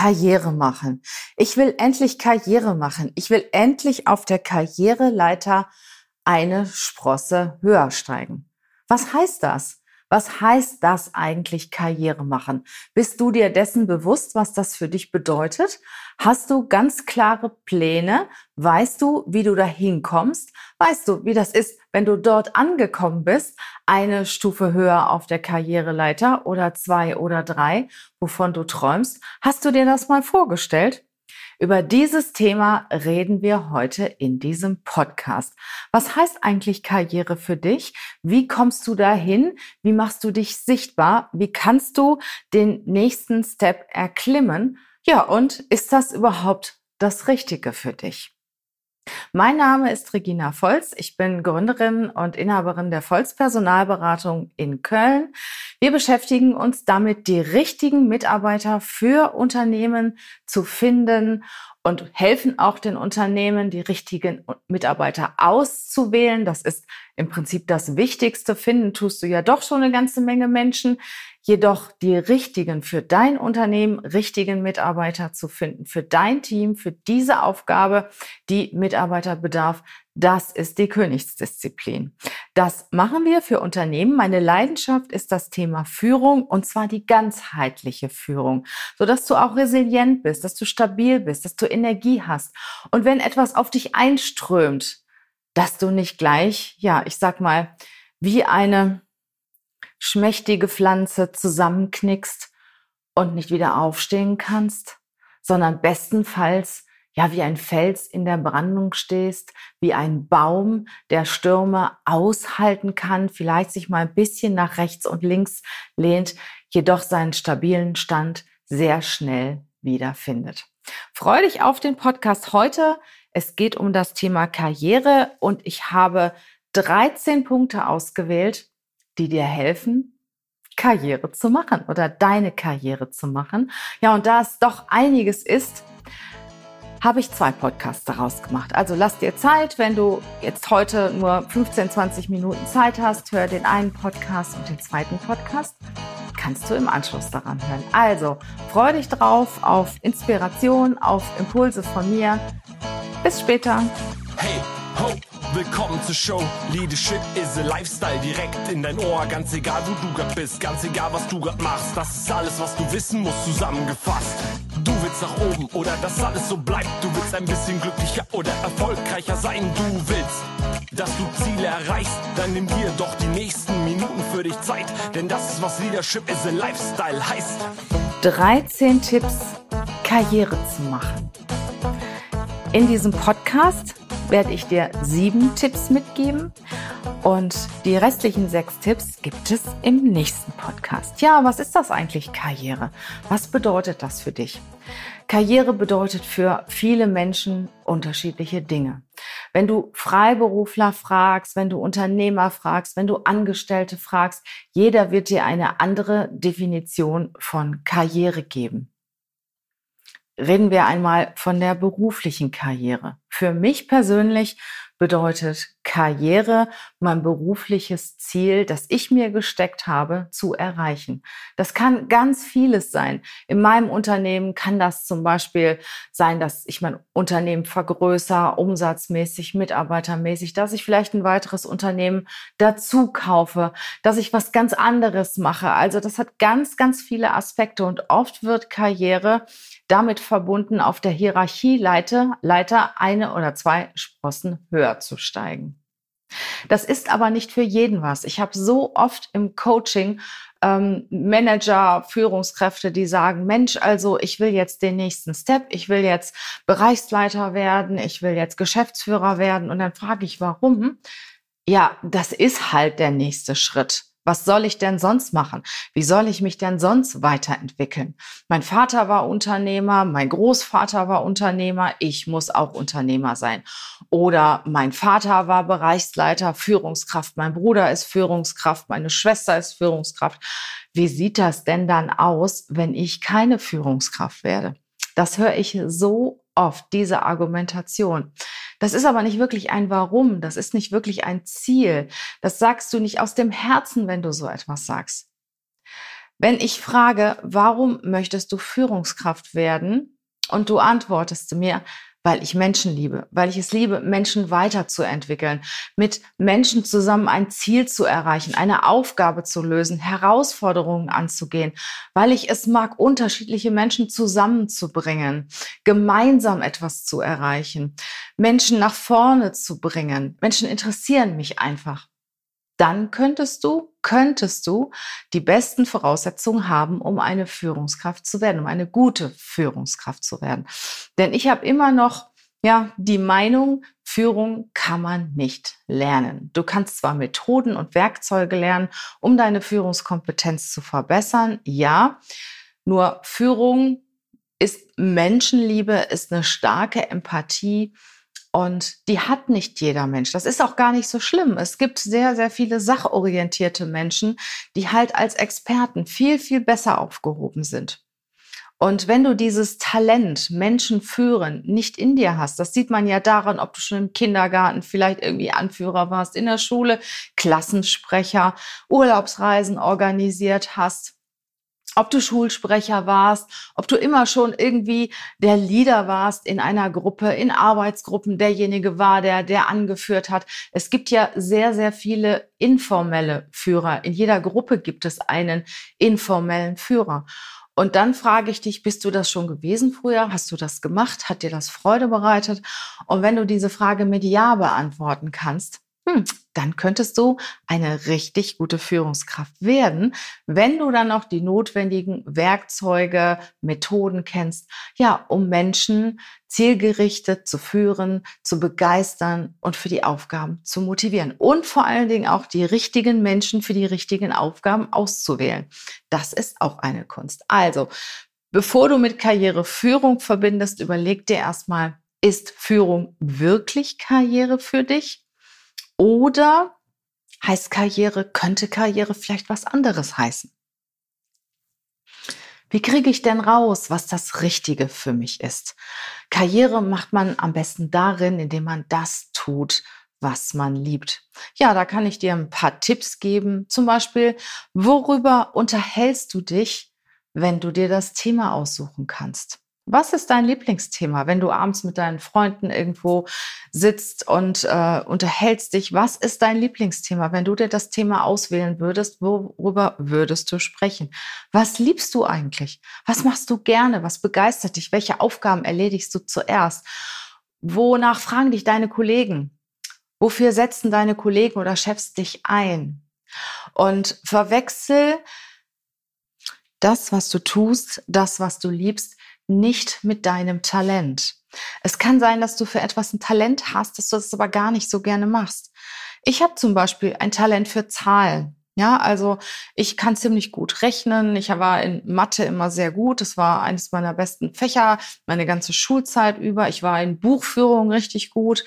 Karriere machen. Ich will endlich Karriere machen. Ich will endlich auf der Karriereleiter eine Sprosse höher steigen. Was heißt das? Was heißt das eigentlich Karriere machen? Bist du dir dessen bewusst, was das für dich bedeutet? Hast du ganz klare Pläne? Weißt du, wie du dahin kommst? Weißt du, wie das ist, wenn du dort angekommen bist, eine Stufe höher auf der Karriereleiter oder zwei oder drei, wovon du träumst? Hast du dir das mal vorgestellt? Über dieses Thema reden wir heute in diesem Podcast. Was heißt eigentlich Karriere für dich? Wie kommst du dahin? Wie machst du dich sichtbar? Wie kannst du den nächsten Step erklimmen? Ja, und ist das überhaupt das Richtige für dich? Mein Name ist Regina Volz. Ich bin Gründerin und Inhaberin der Volz Personalberatung in Köln. Wir beschäftigen uns damit, die richtigen Mitarbeiter für Unternehmen zu finden und helfen auch den Unternehmen, die richtigen Mitarbeiter auszuwählen. Das ist im Prinzip das Wichtigste. Finden tust du ja doch schon eine ganze Menge Menschen. Jedoch die richtigen für dein Unternehmen, richtigen Mitarbeiter zu finden, für dein Team, für diese Aufgabe, die Mitarbeiterbedarf, das ist die Königsdisziplin. Das machen wir für Unternehmen. Meine Leidenschaft ist das Thema Führung und zwar die ganzheitliche Führung, so dass du auch resilient bist, dass du stabil bist, dass du Energie hast. Und wenn etwas auf dich einströmt, dass du nicht gleich, ja, ich sag mal, wie eine schmächtige Pflanze zusammenknickst und nicht wieder aufstehen kannst, sondern bestenfalls ja wie ein Fels in der Brandung stehst, wie ein Baum, der Stürme aushalten kann, vielleicht sich mal ein bisschen nach rechts und links lehnt, jedoch seinen stabilen Stand sehr schnell wiederfindet. Freue dich auf den Podcast heute. Es geht um das Thema Karriere und ich habe 13 Punkte ausgewählt, die dir helfen, Karriere zu machen oder deine Karriere zu machen. Ja, und da es doch einiges ist, habe ich zwei Podcasts daraus gemacht. Also lass dir Zeit, wenn du jetzt heute nur 15, 20 Minuten Zeit hast, hör den einen Podcast und den zweiten Podcast. Kannst du im Anschluss daran hören. Also freu dich drauf auf Inspiration, auf Impulse von mir. Bis später. Hey, ho! Willkommen zur Show. Leadership is a Lifestyle direkt in dein Ohr. Ganz egal, wo du grad bist, ganz egal, was du grad machst. Das ist alles, was du wissen musst, zusammengefasst. Nach oben oder dass alles so bleibt. Du willst ein bisschen glücklicher oder erfolgreicher sein. Du willst, dass du Ziele erreichst. Dann nimm dir doch die nächsten Minuten für dich Zeit. Denn das ist, was Leadership is a Lifestyle heißt. 13 Tipps, Karriere zu machen. In diesem Podcast werde ich dir sieben Tipps mitgeben und die restlichen sechs Tipps gibt es im nächsten Podcast. Ja, was ist das eigentlich Karriere? Was bedeutet das für dich? Karriere bedeutet für viele Menschen unterschiedliche Dinge. Wenn du Freiberufler fragst, wenn du Unternehmer fragst, wenn du Angestellte fragst, jeder wird dir eine andere Definition von Karriere geben reden wir einmal von der beruflichen Karriere. Für mich persönlich bedeutet Karriere mein berufliches Ziel, das ich mir gesteckt habe, zu erreichen. Das kann ganz vieles sein. In meinem Unternehmen kann das zum Beispiel sein, dass ich mein Unternehmen vergrößere, umsatzmäßig, mitarbeitermäßig, dass ich vielleicht ein weiteres Unternehmen dazu kaufe, dass ich was ganz anderes mache. Also das hat ganz, ganz viele Aspekte und oft wird Karriere damit verbunden, auf der Hierarchieleiter Leiter eine oder zwei Sprossen höher zu steigen. Das ist aber nicht für jeden was. Ich habe so oft im Coaching ähm, Manager, Führungskräfte, die sagen, Mensch, also ich will jetzt den nächsten Step, ich will jetzt Bereichsleiter werden, ich will jetzt Geschäftsführer werden. Und dann frage ich, warum? Ja, das ist halt der nächste Schritt. Was soll ich denn sonst machen? Wie soll ich mich denn sonst weiterentwickeln? Mein Vater war Unternehmer, mein Großvater war Unternehmer, ich muss auch Unternehmer sein. Oder mein Vater war Bereichsleiter, Führungskraft, mein Bruder ist Führungskraft, meine Schwester ist Führungskraft. Wie sieht das denn dann aus, wenn ich keine Führungskraft werde? Das höre ich so oft, diese Argumentation. Das ist aber nicht wirklich ein Warum, das ist nicht wirklich ein Ziel. Das sagst du nicht aus dem Herzen, wenn du so etwas sagst. Wenn ich frage, warum möchtest du Führungskraft werden? Und du antwortest mir, weil ich Menschen liebe, weil ich es liebe, Menschen weiterzuentwickeln, mit Menschen zusammen ein Ziel zu erreichen, eine Aufgabe zu lösen, Herausforderungen anzugehen, weil ich es mag, unterschiedliche Menschen zusammenzubringen, gemeinsam etwas zu erreichen, Menschen nach vorne zu bringen. Menschen interessieren mich einfach dann könntest du, könntest du die besten Voraussetzungen haben, um eine Führungskraft zu werden, um eine gute Führungskraft zu werden. Denn ich habe immer noch ja, die Meinung, Führung kann man nicht lernen. Du kannst zwar Methoden und Werkzeuge lernen, um deine Führungskompetenz zu verbessern, ja, nur Führung ist Menschenliebe, ist eine starke Empathie, und die hat nicht jeder Mensch. Das ist auch gar nicht so schlimm. Es gibt sehr, sehr viele sachorientierte Menschen, die halt als Experten viel, viel besser aufgehoben sind. Und wenn du dieses Talent, Menschen führen, nicht in dir hast, das sieht man ja daran, ob du schon im Kindergarten vielleicht irgendwie Anführer warst, in der Schule, Klassensprecher, Urlaubsreisen organisiert hast, ob du Schulsprecher warst, ob du immer schon irgendwie der Leader warst in einer Gruppe, in Arbeitsgruppen, derjenige war, der, der angeführt hat. Es gibt ja sehr, sehr viele informelle Führer. In jeder Gruppe gibt es einen informellen Führer. Und dann frage ich dich, bist du das schon gewesen früher? Hast du das gemacht? Hat dir das Freude bereitet? Und wenn du diese Frage mit Ja beantworten kannst, hm, dann könntest du eine richtig gute Führungskraft werden, wenn du dann noch die notwendigen Werkzeuge, Methoden kennst, ja, um Menschen zielgerichtet zu führen, zu begeistern und für die Aufgaben zu motivieren und vor allen Dingen auch die richtigen Menschen für die richtigen Aufgaben auszuwählen. Das ist auch eine Kunst. Also, bevor du mit Karriereführung verbindest, überleg dir erstmal, ist Führung wirklich Karriere für dich? Oder heißt Karriere, könnte Karriere vielleicht was anderes heißen? Wie kriege ich denn raus, was das Richtige für mich ist? Karriere macht man am besten darin, indem man das tut, was man liebt. Ja, da kann ich dir ein paar Tipps geben. Zum Beispiel, worüber unterhältst du dich, wenn du dir das Thema aussuchen kannst? Was ist dein Lieblingsthema, wenn du abends mit deinen Freunden irgendwo sitzt und äh, unterhältst dich? Was ist dein Lieblingsthema? Wenn du dir das Thema auswählen würdest, worüber würdest du sprechen? Was liebst du eigentlich? Was machst du gerne? Was begeistert dich? Welche Aufgaben erledigst du zuerst? Wonach fragen dich deine Kollegen? Wofür setzen deine Kollegen oder Chefs dich ein? Und verwechsel das, was du tust, das, was du liebst, nicht mit deinem Talent. Es kann sein, dass du für etwas ein Talent hast, dass du das aber gar nicht so gerne machst. Ich habe zum Beispiel ein Talent für Zahlen. Ja, also ich kann ziemlich gut rechnen. Ich war in Mathe immer sehr gut. Das war eines meiner besten Fächer, meine ganze Schulzeit über. Ich war in Buchführung richtig gut.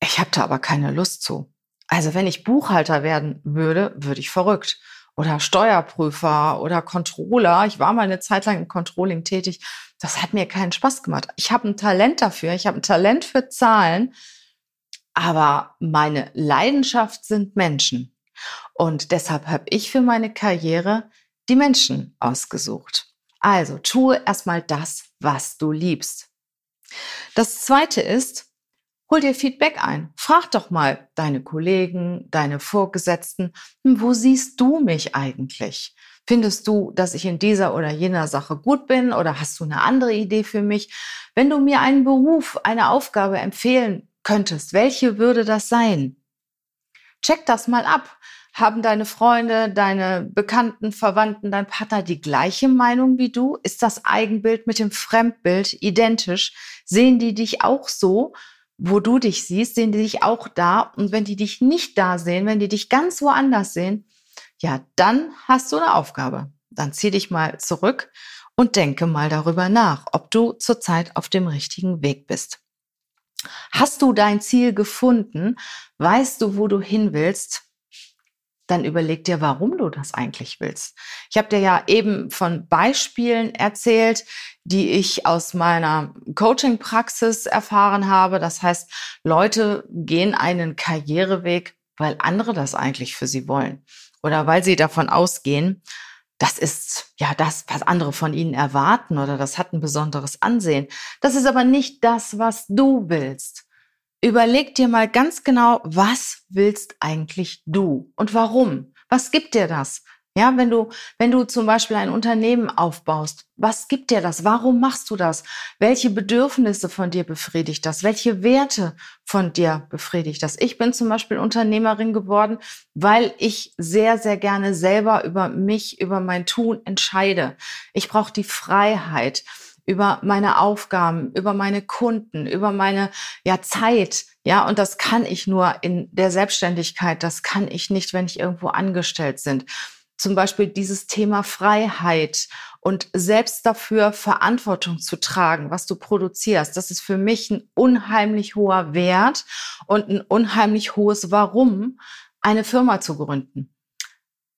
Ich habe da aber keine Lust zu. Also wenn ich Buchhalter werden würde, würde ich verrückt. Oder Steuerprüfer oder Controller. Ich war mal eine Zeit lang im Controlling tätig das hat mir keinen Spaß gemacht. Ich habe ein Talent dafür, ich habe ein Talent für Zahlen, aber meine Leidenschaft sind Menschen. Und deshalb habe ich für meine Karriere die Menschen ausgesucht. Also tue erstmal das, was du liebst. Das zweite ist, hol dir Feedback ein. Frag doch mal deine Kollegen, deine Vorgesetzten, wo siehst du mich eigentlich? Findest du, dass ich in dieser oder jener Sache gut bin oder hast du eine andere Idee für mich? Wenn du mir einen Beruf, eine Aufgabe empfehlen könntest, welche würde das sein? Check das mal ab. Haben deine Freunde, deine Bekannten, Verwandten, dein Partner die gleiche Meinung wie du? Ist das Eigenbild mit dem Fremdbild identisch? Sehen die dich auch so, wo du dich siehst? Sehen die dich auch da? Und wenn die dich nicht da sehen, wenn die dich ganz woanders sehen, ja, dann hast du eine Aufgabe. Dann zieh dich mal zurück und denke mal darüber nach, ob du zurzeit auf dem richtigen Weg bist. Hast du dein Ziel gefunden? Weißt du, wo du hin willst? Dann überleg dir, warum du das eigentlich willst. Ich habe dir ja eben von Beispielen erzählt, die ich aus meiner Coaching-Praxis erfahren habe. Das heißt, Leute gehen einen Karriereweg, weil andere das eigentlich für sie wollen oder weil sie davon ausgehen, das ist ja das, was andere von ihnen erwarten oder das hat ein besonderes Ansehen. Das ist aber nicht das, was du willst. Überleg dir mal ganz genau, was willst eigentlich du und warum? Was gibt dir das? Ja, wenn du, wenn du zum Beispiel ein Unternehmen aufbaust, was gibt dir das? Warum machst du das? Welche Bedürfnisse von dir befriedigt das? Welche Werte von dir befriedigt das? Ich bin zum Beispiel Unternehmerin geworden, weil ich sehr, sehr gerne selber über mich, über mein Tun entscheide. Ich brauche die Freiheit über meine Aufgaben, über meine Kunden, über meine ja, Zeit. Ja, und das kann ich nur in der Selbstständigkeit. Das kann ich nicht, wenn ich irgendwo angestellt sind zum Beispiel dieses Thema Freiheit und selbst dafür Verantwortung zu tragen, was du produzierst, das ist für mich ein unheimlich hoher Wert und ein unheimlich hohes Warum, eine Firma zu gründen.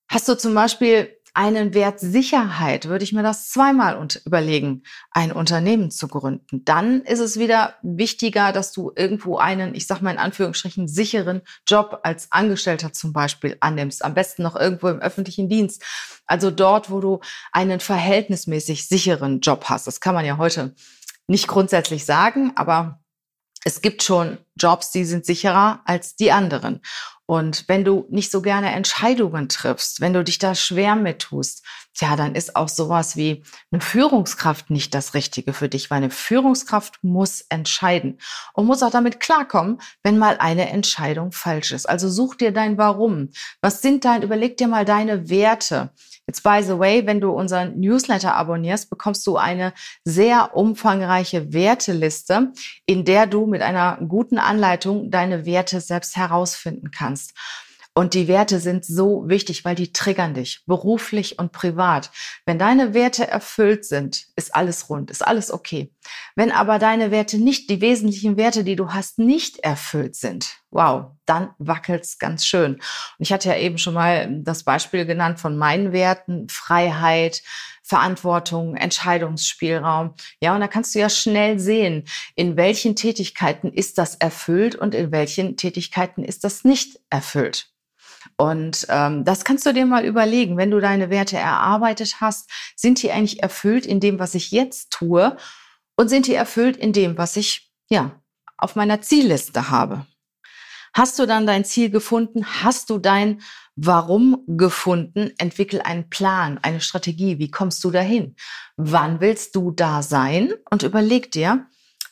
Hast du zum Beispiel einen Wert Sicherheit, würde ich mir das zweimal überlegen, ein Unternehmen zu gründen. Dann ist es wieder wichtiger, dass du irgendwo einen, ich sag mal in Anführungsstrichen, sicheren Job als Angestellter zum Beispiel annimmst. Am besten noch irgendwo im öffentlichen Dienst. Also dort, wo du einen verhältnismäßig sicheren Job hast. Das kann man ja heute nicht grundsätzlich sagen, aber es gibt schon Jobs, die sind sicherer als die anderen. Und wenn du nicht so gerne Entscheidungen triffst, wenn du dich da schwer mit tust, ja, dann ist auch sowas wie eine Führungskraft nicht das Richtige für dich, weil eine Führungskraft muss entscheiden und muss auch damit klarkommen, wenn mal eine Entscheidung falsch ist. Also such dir dein Warum. Was sind dein, überleg dir mal deine Werte. Jetzt, by the way, wenn du unseren Newsletter abonnierst, bekommst du eine sehr umfangreiche Werteliste, in der du mit einer guten Anleitung deine Werte selbst herausfinden kannst. Und die Werte sind so wichtig, weil die triggern dich, beruflich und privat. Wenn deine Werte erfüllt sind, ist alles rund, ist alles okay. Wenn aber deine Werte nicht, die wesentlichen Werte, die du hast, nicht erfüllt sind, wow, dann wackelt's ganz schön. Und ich hatte ja eben schon mal das Beispiel genannt von meinen Werten, Freiheit, Verantwortung, Entscheidungsspielraum. Ja, und da kannst du ja schnell sehen, in welchen Tätigkeiten ist das erfüllt und in welchen Tätigkeiten ist das nicht erfüllt. Und ähm, das kannst du dir mal überlegen, wenn du deine Werte erarbeitet hast, sind die eigentlich erfüllt in dem, was ich jetzt tue und sind die erfüllt in dem, was ich ja auf meiner Zielliste habe. Hast du dann dein Ziel gefunden? Hast du dein Warum gefunden? Entwickel einen Plan, eine Strategie. Wie kommst du dahin? Wann willst du da sein? Und überleg dir,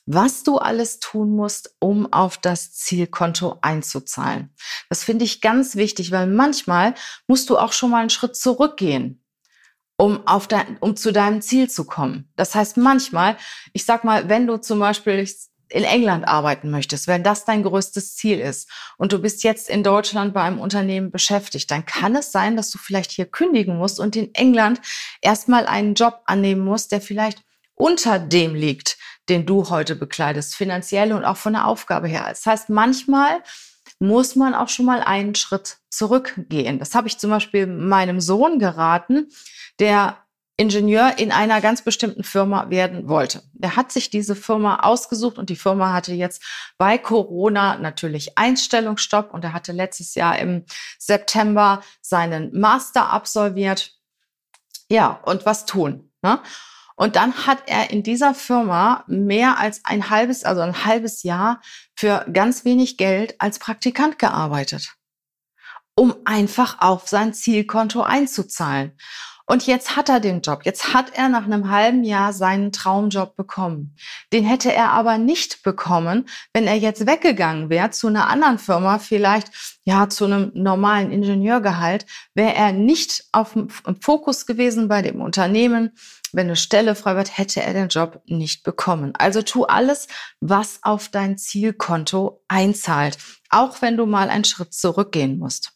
was du alles tun musst, um auf das Zielkonto einzuzahlen. Das finde ich ganz wichtig, weil manchmal musst du auch schon mal einen Schritt zurückgehen, um auf dein, um zu deinem Ziel zu kommen. Das heißt manchmal, ich sag mal, wenn du zum Beispiel in England arbeiten möchtest, wenn das dein größtes Ziel ist und du bist jetzt in Deutschland bei einem Unternehmen beschäftigt, dann kann es sein, dass du vielleicht hier kündigen musst und in England erstmal einen Job annehmen musst, der vielleicht unter dem liegt, den du heute bekleidest, finanziell und auch von der Aufgabe her. Das heißt, manchmal muss man auch schon mal einen Schritt zurückgehen. Das habe ich zum Beispiel meinem Sohn geraten, der Ingenieur in einer ganz bestimmten Firma werden wollte. Er hat sich diese Firma ausgesucht und die Firma hatte jetzt bei Corona natürlich Einstellungsstopp und er hatte letztes Jahr im September seinen Master absolviert. Ja, und was tun? Ne? Und dann hat er in dieser Firma mehr als ein halbes, also ein halbes Jahr für ganz wenig Geld als Praktikant gearbeitet, um einfach auf sein Zielkonto einzuzahlen. Und jetzt hat er den Job. Jetzt hat er nach einem halben Jahr seinen Traumjob bekommen. Den hätte er aber nicht bekommen, wenn er jetzt weggegangen wäre zu einer anderen Firma, vielleicht ja zu einem normalen Ingenieurgehalt, wäre er nicht auf dem Fokus gewesen bei dem Unternehmen, wenn eine Stelle frei wird, hätte er den Job nicht bekommen. Also tu alles, was auf dein Zielkonto einzahlt, auch wenn du mal einen Schritt zurückgehen musst.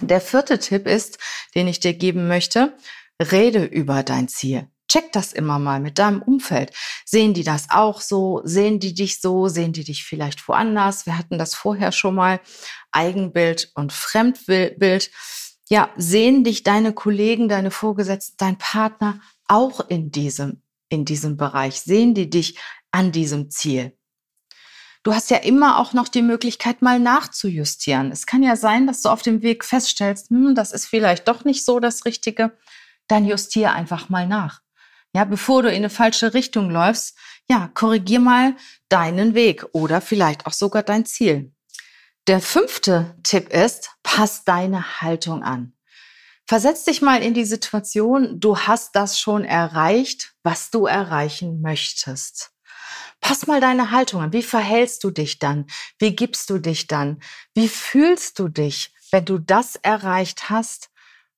Der vierte Tipp ist, den ich dir geben möchte, rede über dein Ziel. Check das immer mal mit deinem Umfeld. Sehen die das auch so? Sehen die dich so? Sehen die dich vielleicht woanders? Wir hatten das vorher schon mal. Eigenbild und Fremdbild. Ja, sehen dich deine Kollegen, deine Vorgesetzten, dein Partner auch in diesem, in diesem Bereich? Sehen die dich an diesem Ziel? Du hast ja immer auch noch die Möglichkeit, mal nachzujustieren. Es kann ja sein, dass du auf dem Weg feststellst, hm, das ist vielleicht doch nicht so das Richtige. dann justier einfach mal nach. Ja, bevor du in eine falsche Richtung läufst, ja, korrigier mal deinen Weg oder vielleicht auch sogar dein Ziel. Der fünfte Tipp ist, pass deine Haltung an. Versetz dich mal in die Situation, du hast das schon erreicht, was du erreichen möchtest. Pass mal deine Haltung an. Wie verhältst du dich dann? Wie gibst du dich dann? Wie fühlst du dich, wenn du das erreicht hast,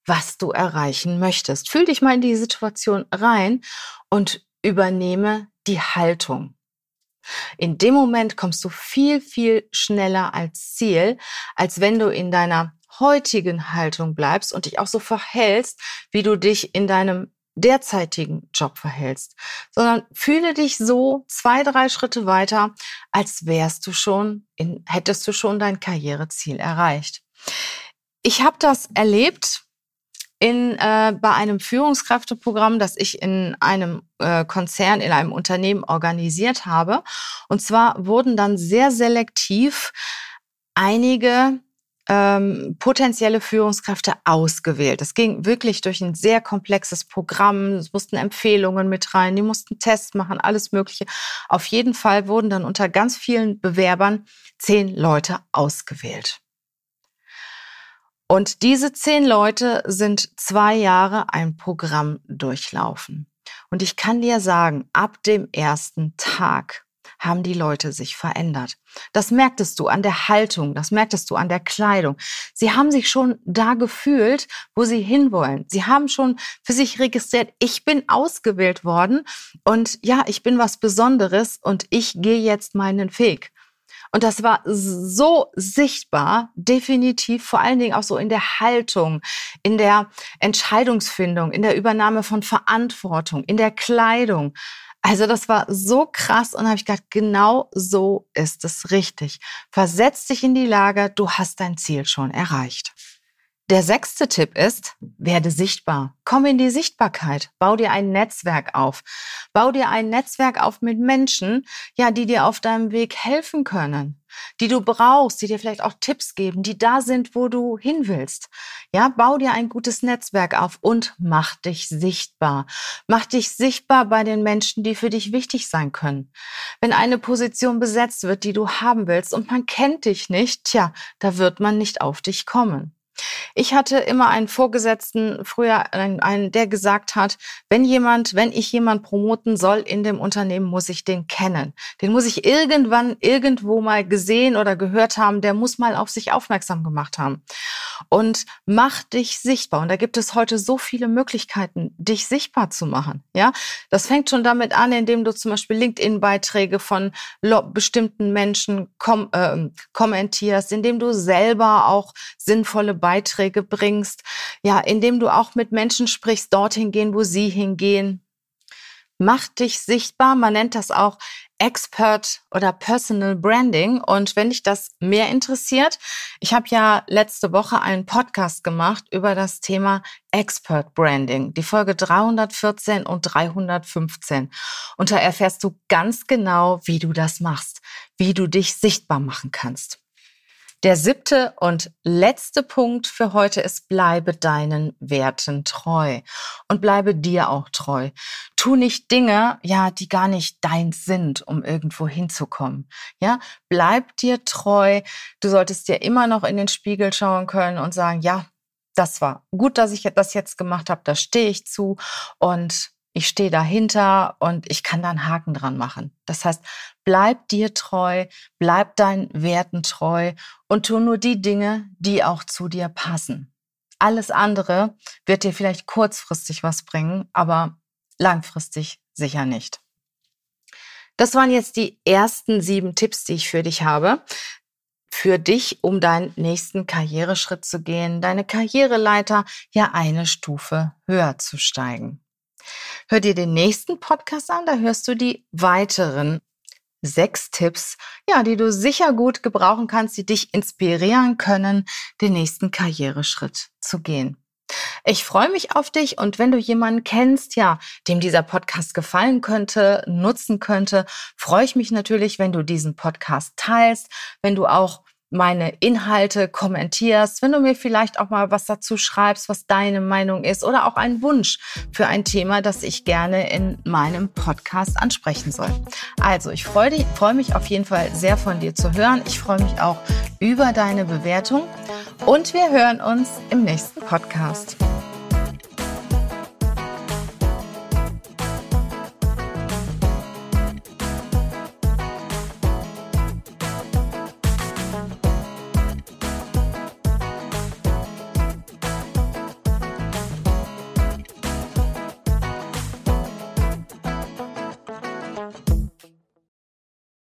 was du erreichen möchtest? Fühl dich mal in die Situation rein und übernehme die Haltung. In dem Moment kommst du viel, viel schneller als Ziel, als wenn du in deiner heutigen Haltung bleibst und dich auch so verhältst, wie du dich in deinem derzeitigen Job verhältst, sondern fühle dich so zwei, drei Schritte weiter, als wärst du schon, in, hättest du schon dein Karriereziel erreicht. Ich habe das erlebt in, äh, bei einem Führungskräfteprogramm, das ich in einem äh, Konzern, in einem Unternehmen organisiert habe. Und zwar wurden dann sehr selektiv einige ähm, potenzielle Führungskräfte ausgewählt. Das ging wirklich durch ein sehr komplexes Programm. Es mussten Empfehlungen mit rein, die mussten Tests machen, alles Mögliche. Auf jeden Fall wurden dann unter ganz vielen Bewerbern zehn Leute ausgewählt. Und diese zehn Leute sind zwei Jahre ein Programm durchlaufen. Und ich kann dir sagen, ab dem ersten Tag haben die Leute sich verändert. Das merktest du an der Haltung, das merktest du an der Kleidung. Sie haben sich schon da gefühlt, wo sie hinwollen. Sie haben schon für sich registriert, ich bin ausgewählt worden und ja, ich bin was Besonderes und ich gehe jetzt meinen Weg. Und das war so sichtbar, definitiv, vor allen Dingen auch so in der Haltung, in der Entscheidungsfindung, in der Übernahme von Verantwortung, in der Kleidung. Also das war so krass und habe ich gedacht, genau so ist es richtig. Versetz dich in die Lage, du hast dein Ziel schon erreicht. Der sechste Tipp ist, werde sichtbar. Komm in die Sichtbarkeit. Bau dir ein Netzwerk auf. Bau dir ein Netzwerk auf mit Menschen, ja, die dir auf deinem Weg helfen können, die du brauchst, die dir vielleicht auch Tipps geben, die da sind, wo du hin willst. Ja, bau dir ein gutes Netzwerk auf und mach dich sichtbar. Mach dich sichtbar bei den Menschen, die für dich wichtig sein können. Wenn eine Position besetzt wird, die du haben willst und man kennt dich nicht, tja, da wird man nicht auf dich kommen. Ich hatte immer einen Vorgesetzten früher, einen, der gesagt hat, wenn jemand, wenn ich jemand promoten soll in dem Unternehmen, muss ich den kennen. Den muss ich irgendwann irgendwo mal gesehen oder gehört haben. Der muss mal auf sich aufmerksam gemacht haben. Und mach dich sichtbar. Und da gibt es heute so viele Möglichkeiten, dich sichtbar zu machen. Ja, das fängt schon damit an, indem du zum Beispiel LinkedIn-Beiträge von bestimmten Menschen kom äh, kommentierst, indem du selber auch sinnvolle Beiträge bringst, ja, indem du auch mit Menschen sprichst, dorthin gehen, wo sie hingehen. Mach dich sichtbar. Man nennt das auch Expert oder Personal Branding. Und wenn dich das mehr interessiert, ich habe ja letzte Woche einen Podcast gemacht über das Thema Expert Branding, die Folge 314 und 315. Und da erfährst du ganz genau, wie du das machst, wie du dich sichtbar machen kannst. Der siebte und letzte Punkt für heute ist, bleibe deinen Werten treu und bleibe dir auch treu. Tu nicht Dinge, ja, die gar nicht deins sind, um irgendwo hinzukommen. Ja, bleib dir treu. Du solltest dir immer noch in den Spiegel schauen können und sagen, ja, das war gut, dass ich das jetzt gemacht habe, da stehe ich zu und ich stehe dahinter und ich kann da einen Haken dran machen. Das heißt, bleib dir treu, bleib deinen Werten treu und tu nur die Dinge, die auch zu dir passen. Alles andere wird dir vielleicht kurzfristig was bringen, aber langfristig sicher nicht. Das waren jetzt die ersten sieben Tipps, die ich für dich habe. Für dich, um deinen nächsten Karriereschritt zu gehen, deine Karriereleiter ja eine Stufe höher zu steigen. Hör dir den nächsten Podcast an, da hörst du die weiteren sechs Tipps, ja, die du sicher gut gebrauchen kannst, die dich inspirieren können, den nächsten Karriereschritt zu gehen. Ich freue mich auf dich und wenn du jemanden kennst, ja, dem dieser Podcast gefallen könnte, nutzen könnte, freue ich mich natürlich, wenn du diesen Podcast teilst, wenn du auch meine Inhalte kommentierst, wenn du mir vielleicht auch mal was dazu schreibst, was deine Meinung ist oder auch einen Wunsch für ein Thema, das ich gerne in meinem Podcast ansprechen soll. Also, ich freue, freue mich auf jeden Fall sehr von dir zu hören. Ich freue mich auch über deine Bewertung und wir hören uns im nächsten Podcast.